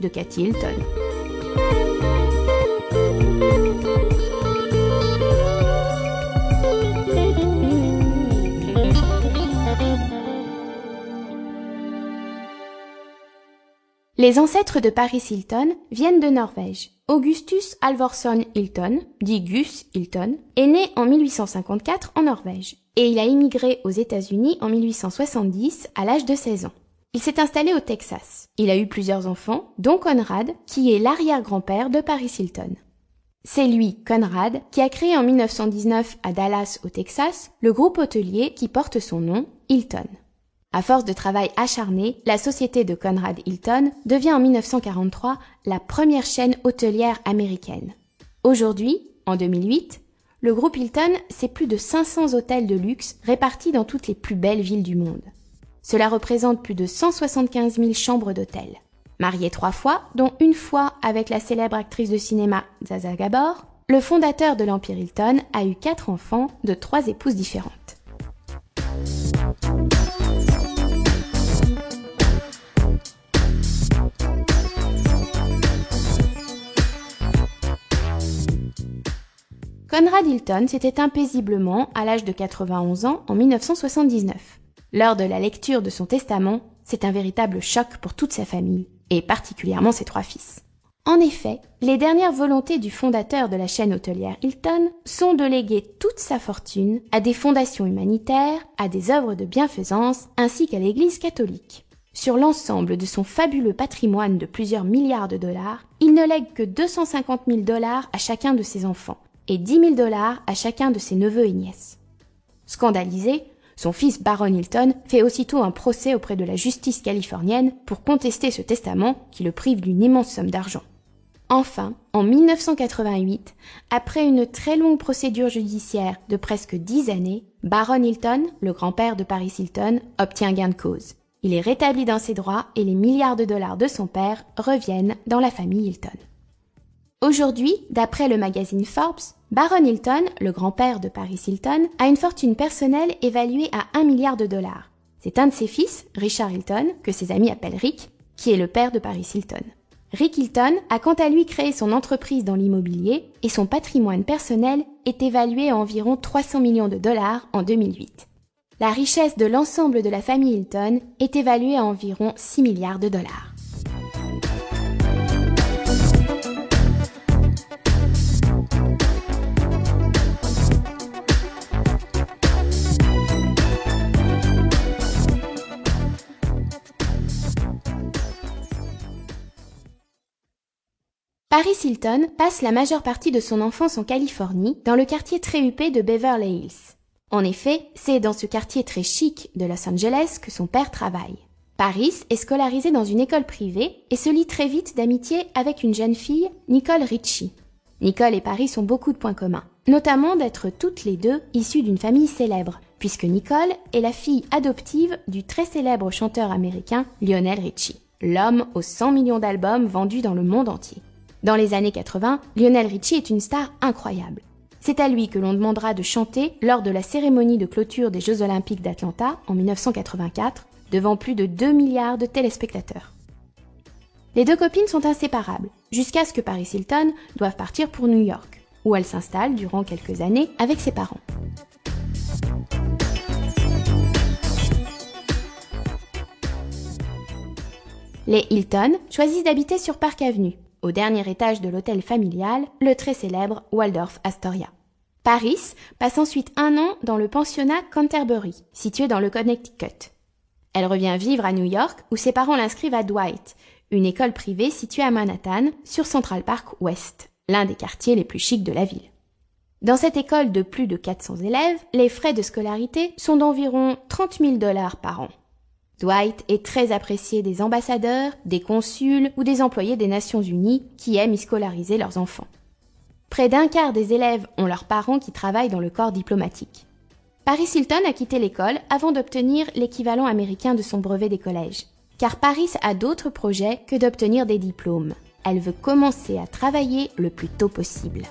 De Cathy Hilton. Les ancêtres de Paris Hilton viennent de Norvège. Augustus Alvorsson Hilton, dit Gus Hilton, est né en 1854 en Norvège et il a immigré aux États-Unis en 1870 à l'âge de 16 ans. Il s'est installé au Texas. Il a eu plusieurs enfants, dont Conrad, qui est l'arrière-grand-père de Paris Hilton. C'est lui, Conrad, qui a créé en 1919 à Dallas, au Texas, le groupe hôtelier qui porte son nom, Hilton. À force de travail acharné, la société de Conrad Hilton devient en 1943 la première chaîne hôtelière américaine. Aujourd'hui, en 2008, le groupe Hilton, c'est plus de 500 hôtels de luxe répartis dans toutes les plus belles villes du monde. Cela représente plus de 175 000 chambres d'hôtel. Marié trois fois, dont une fois avec la célèbre actrice de cinéma Zaza Gabor, le fondateur de l'Empire Hilton a eu quatre enfants de trois épouses différentes. Conrad Hilton s'est éteint paisiblement à l'âge de 91 ans en 1979. Lors de la lecture de son testament, c'est un véritable choc pour toute sa famille, et particulièrement ses trois fils. En effet, les dernières volontés du fondateur de la chaîne hôtelière Hilton sont de léguer toute sa fortune à des fondations humanitaires, à des œuvres de bienfaisance, ainsi qu'à l'Église catholique. Sur l'ensemble de son fabuleux patrimoine de plusieurs milliards de dollars, il ne lègue que 250 000 dollars à chacun de ses enfants, et 10 000 dollars à chacun de ses neveux et nièces. Scandalisé, son fils Baron Hilton fait aussitôt un procès auprès de la justice californienne pour contester ce testament qui le prive d'une immense somme d'argent. Enfin, en 1988, après une très longue procédure judiciaire de presque dix années, Baron Hilton, le grand-père de Paris Hilton, obtient gain de cause. Il est rétabli dans ses droits et les milliards de dollars de son père reviennent dans la famille Hilton. Aujourd'hui, d'après le magazine Forbes, Baron Hilton, le grand-père de Paris Hilton, a une fortune personnelle évaluée à 1 milliard de dollars. C'est un de ses fils, Richard Hilton, que ses amis appellent Rick, qui est le père de Paris Hilton. Rick Hilton a quant à lui créé son entreprise dans l'immobilier et son patrimoine personnel est évalué à environ 300 millions de dollars en 2008. La richesse de l'ensemble de la famille Hilton est évaluée à environ 6 milliards de dollars. Paris Hilton passe la majeure partie de son enfance en Californie, dans le quartier très huppé de Beverly Hills. En effet, c'est dans ce quartier très chic de Los Angeles que son père travaille. Paris est scolarisé dans une école privée et se lie très vite d'amitié avec une jeune fille, Nicole Ritchie. Nicole et Paris ont beaucoup de points communs, notamment d'être toutes les deux issues d'une famille célèbre, puisque Nicole est la fille adoptive du très célèbre chanteur américain Lionel Richie, l'homme aux 100 millions d'albums vendus dans le monde entier. Dans les années 80, Lionel Richie est une star incroyable. C'est à lui que l'on demandera de chanter lors de la cérémonie de clôture des Jeux Olympiques d'Atlanta en 1984, devant plus de 2 milliards de téléspectateurs. Les deux copines sont inséparables, jusqu'à ce que Paris Hilton doive partir pour New York, où elle s'installe durant quelques années avec ses parents. Les Hilton choisissent d'habiter sur Park Avenue, au dernier étage de l'hôtel familial, le très célèbre Waldorf Astoria. Paris passe ensuite un an dans le pensionnat Canterbury, situé dans le Connecticut. Elle revient vivre à New York, où ses parents l'inscrivent à Dwight, une école privée située à Manhattan, sur Central Park West, l'un des quartiers les plus chics de la ville. Dans cette école de plus de 400 élèves, les frais de scolarité sont d'environ 30 000 dollars par an. Dwight est très apprécié des ambassadeurs, des consuls ou des employés des Nations Unies qui aiment y scolariser leurs enfants. Près d'un quart des élèves ont leurs parents qui travaillent dans le corps diplomatique. Paris Hilton a quitté l'école avant d'obtenir l'équivalent américain de son brevet des collèges. Car Paris a d'autres projets que d'obtenir des diplômes. Elle veut commencer à travailler le plus tôt possible.